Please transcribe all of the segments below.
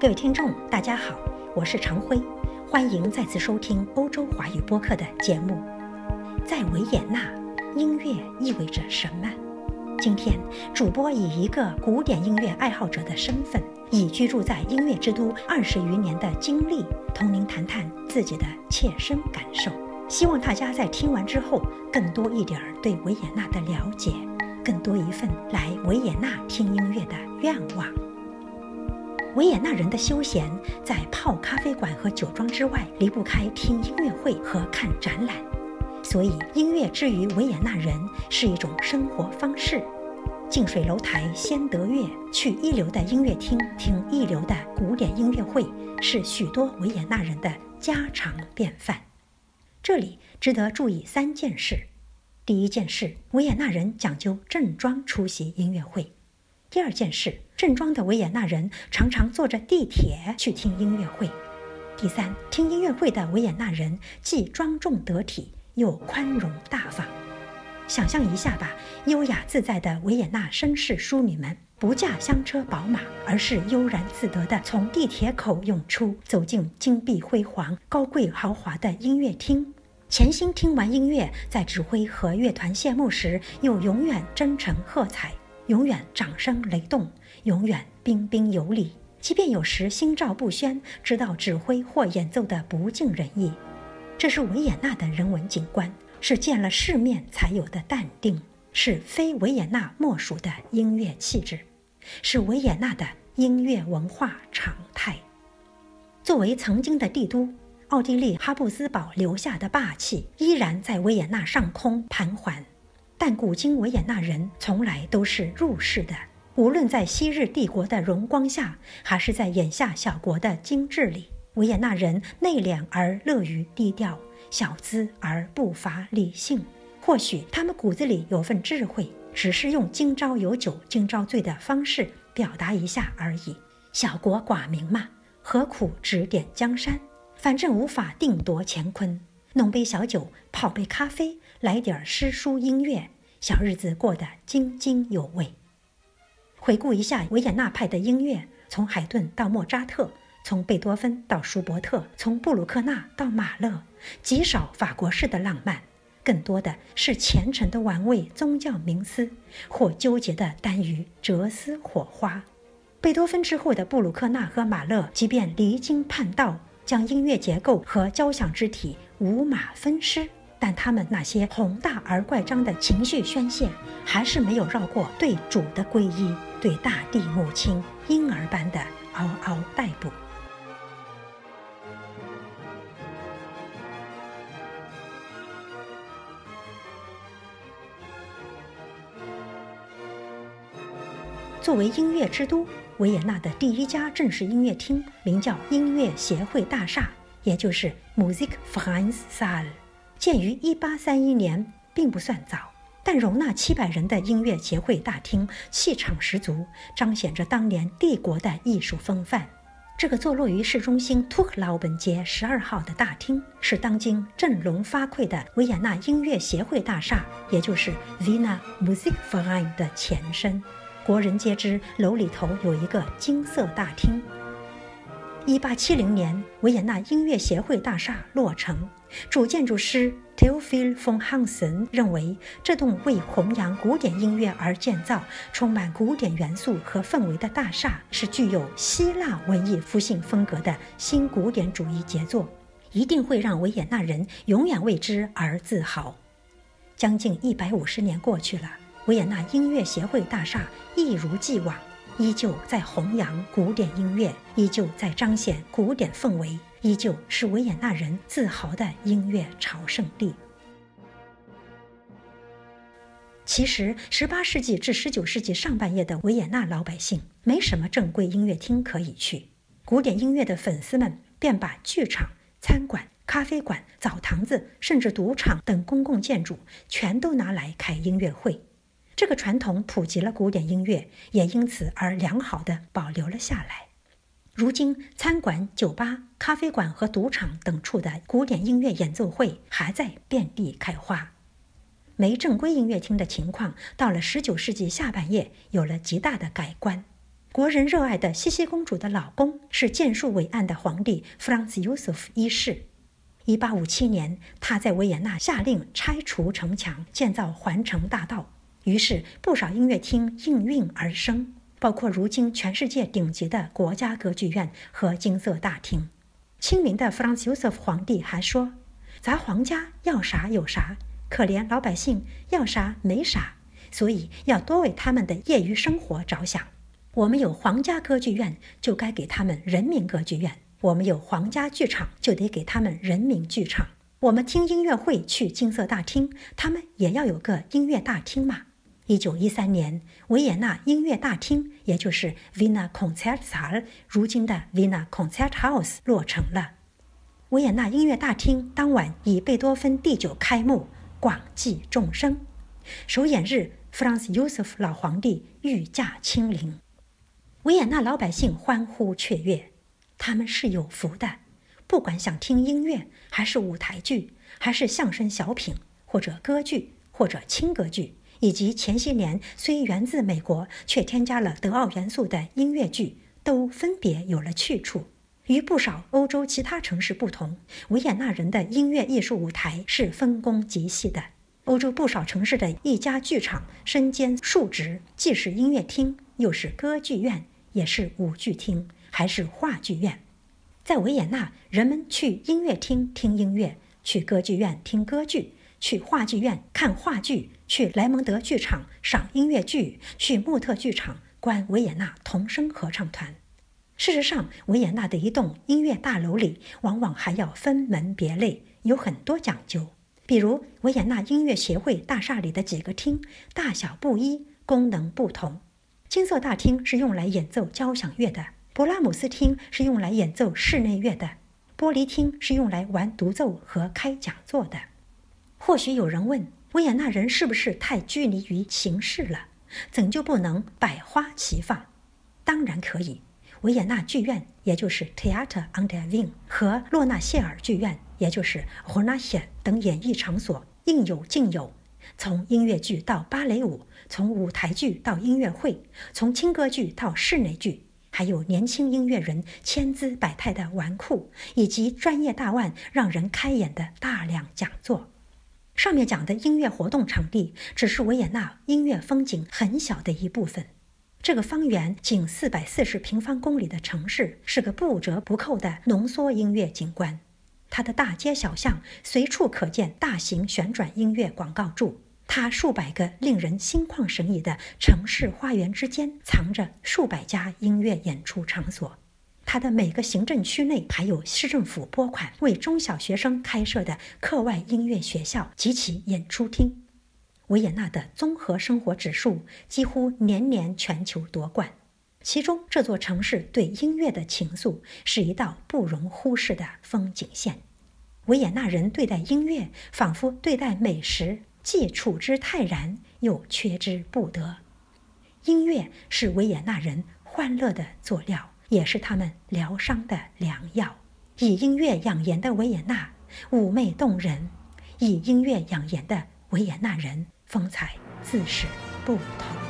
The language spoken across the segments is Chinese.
各位听众，大家好，我是常辉，欢迎再次收听欧洲华语播客的节目。在维也纳，音乐意味着什么？今天，主播以一个古典音乐爱好者的身份，以居住在音乐之都二十余年的经历，同您谈谈自己的切身感受。希望大家在听完之后，更多一点儿对维也纳的了解，更多一份来维也纳听音乐的愿望。维也纳人的休闲，在泡咖啡馆和酒庄之外，离不开听音乐会和看展览。所以，音乐之于维也纳人是一种生活方式。近水楼台先得月，去一流的音乐厅听一流的古典音乐会，是许多维也纳人的家常便饭。这里值得注意三件事：第一件事，维也纳人讲究正装出席音乐会。第二件事，正装的维也纳人常常坐着地铁去听音乐会。第三，听音乐会的维也纳人既庄重得体又宽容大方。想象一下吧，优雅自在的维也纳绅士淑女们不驾香车宝马，而是悠然自得地从地铁口涌出，走进金碧辉煌、高贵豪华的音乐厅，潜心听完音乐，在指挥和乐团谢幕时，又永远真诚喝彩。永远掌声雷动，永远彬彬有礼。即便有时心照不宣，知道指挥或演奏的不尽人意，这是维也纳的人文景观，是见了世面才有的淡定，是非维也纳莫属的音乐气质，是维也纳的音乐文化常态。作为曾经的帝都，奥地利哈布斯堡留下的霸气依然在维也纳上空盘桓。但古今维也纳人从来都是入世的，无论在昔日帝国的荣光下，还是在眼下小国的精致里，维也纳人内敛而乐于低调，小资而不乏理性。或许他们骨子里有份智慧，只是用今朝有酒今朝醉的方式表达一下而已。小国寡民嘛，何苦指点江山？反正无法定夺乾坤，弄杯小酒，泡杯咖啡。来点诗书音乐，小日子过得津津有味。回顾一下维也纳派的音乐，从海顿到莫扎特，从贝多芬到舒伯特，从布鲁克纳到马勒，极少法国式的浪漫，更多的是虔诚的玩味宗教冥思，或纠结的耽于哲思火花。贝多芬之后的布鲁克纳和马勒，即便离经叛道，将音乐结构和交响之体五马分尸。但他们那些宏大而怪张的情绪宣泄，还是没有绕过对主的皈依，对大地母亲婴儿般的嗷嗷待哺。作为音乐之都，维也纳的第一家正式音乐厅名叫音乐协会大厦，也就是 Musikvereinssaal。建于1831年，并不算早，但容纳700人的音乐协会大厅气场十足，彰显着当年帝国的艺术风范。这个坐落于市中心图克劳本街十二号的大厅，是当今振聋发聩的维也纳音乐协会大厦，也就是 Wiener Musikverein 的前身。国人皆知，楼里头有一个金色大厅。1870年，维也纳音乐协会大厦落成。主建筑师 Theophil von Hansen 认为，这栋为弘扬古典音乐而建造、充满古典元素和氛围的大厦，是具有希腊文艺复兴风格的新古典主义杰作，一定会让维也纳人永远为之而自豪。将近一百五十年过去了，维也纳音乐协会大厦一如既往，依旧在弘扬古典音乐，依旧在彰显古典氛围。依旧是维也纳人自豪的音乐朝圣地。其实，十八世纪至十九世纪上半叶的维也纳老百姓没什么正规音乐厅可以去，古典音乐的粉丝们便把剧场、餐馆、咖啡馆、澡堂子，甚至赌场等公共建筑全都拿来开音乐会。这个传统普及了古典音乐，也因此而良好的保留了下来。如今，餐馆、酒吧、咖啡馆和赌场等处的古典音乐演奏会还在遍地开花。没正规音乐厅的情况，到了19世纪下半叶有了极大的改观。国人热爱的茜茜公主的老公是建树伟岸的皇帝 Franz Josef 一世。1857年，他在维也纳下令拆除城墙，建造环城大道，于是不少音乐厅应运而生，包括如今全世界顶级的国家歌剧院和金色大厅。清明的 Franz Josef 皇帝还说：“咱皇家要啥有啥，可怜老百姓要啥没啥，所以要多为他们的业余生活着想。我们有皇家歌剧院，就该给他们人民歌剧院。”我们有皇家剧场，就得给他们人民剧场。我们听音乐会去金色大厅，他们也要有个音乐大厅嘛。一九一三年，维也纳音乐大厅，也就是 Wiener Konzertsaal，如今的 Wiener Konzerthaus 落成了。维也纳音乐大厅当晚以贝多芬第九开幕，广济众生。首演日，，Franz Josef 老皇帝御驾亲临，维也纳老百姓欢呼雀跃。他们是有福的，不管想听音乐，还是舞台剧，还是相声小品，或者歌剧，或者轻歌剧，以及前些年虽源自美国却添加了德奥元素的音乐剧，都分别有了去处。与不少欧洲其他城市不同，维也纳人的音乐艺术舞台是分工极细的。欧洲不少城市的一家剧场身兼数职，既是音乐厅，又是歌剧院，也是舞剧厅。还是话剧院，在维也纳，人们去音乐厅听音乐，去歌剧院听歌剧，去话剧院看话剧，去莱蒙德剧场赏音乐剧，去穆特剧场观维也纳童声合唱团。事实上，维也纳的一栋音乐大楼里，往往还要分门别类，有很多讲究。比如，维也纳音乐协会大厦里的几个厅，大小不一，功能不同。金色大厅是用来演奏交响乐的。勃拉姆斯厅是用来演奏室内乐的，玻璃厅是用来玩独奏和开讲座的。或许有人问，维也纳人是不是太拘泥于形式了？怎就不能百花齐放？当然可以。维也纳剧院，也就是 Theater an der Wien，和洛纳谢尔剧院，也就是 h o r n a c h e 等演艺场所应有尽有。从音乐剧到芭蕾舞，从舞台剧到音乐会，从轻歌剧到室内剧。还有年轻音乐人千姿百态的纨绔，以及专业大腕让人开眼的大量讲座。上面讲的音乐活动场地只是维也纳音乐风景很小的一部分。这个方圆仅四百四十平方公里的城市是个不折不扣的浓缩音乐景观，它的大街小巷随处可见大型旋转音乐广告柱。它数百个令人心旷神怡的城市花园之间，藏着数百家音乐演出场所。它的每个行政区内还有市政府拨款为中小学生开设的课外音乐学校及其演出厅。维也纳的综合生活指数几乎年年全球夺冠，其中这座城市对音乐的情愫是一道不容忽视的风景线。维也纳人对待音乐，仿佛对待美食。既处之泰然，又缺之不得。音乐是维也纳人欢乐的佐料，也是他们疗伤的良药。以音乐养颜的维也纳，妩媚动人；以音乐养颜的维也纳人，风采自是不同。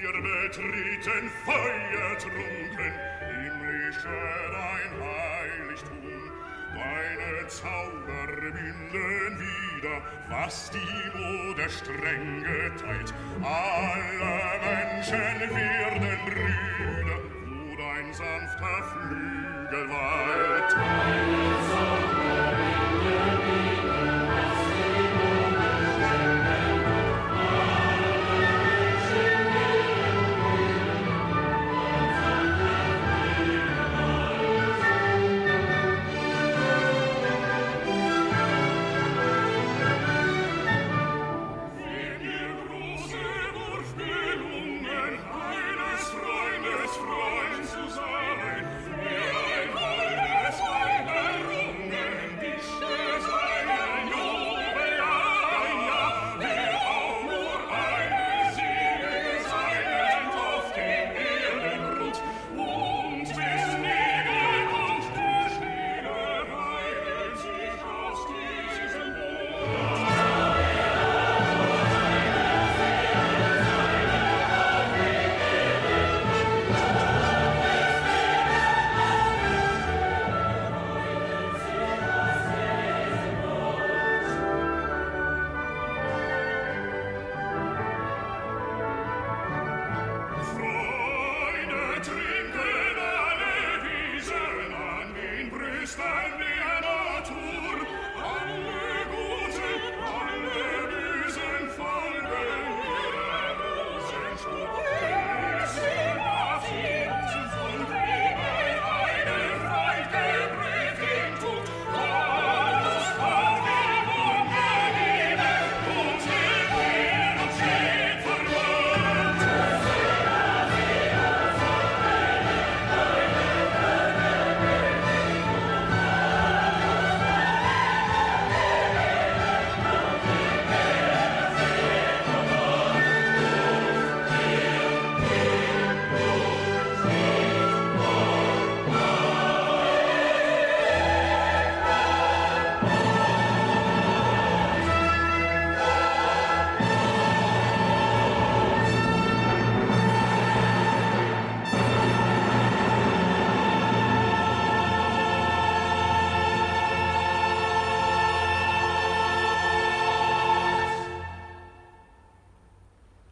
Wir betreten feiertrunken, himmlische dein Heiligtum. Deine Zauber binden wieder, was die Mode streng geteilt. Alle Menschen werden Brüder, wo dein sanfter Flügel weilt. understand me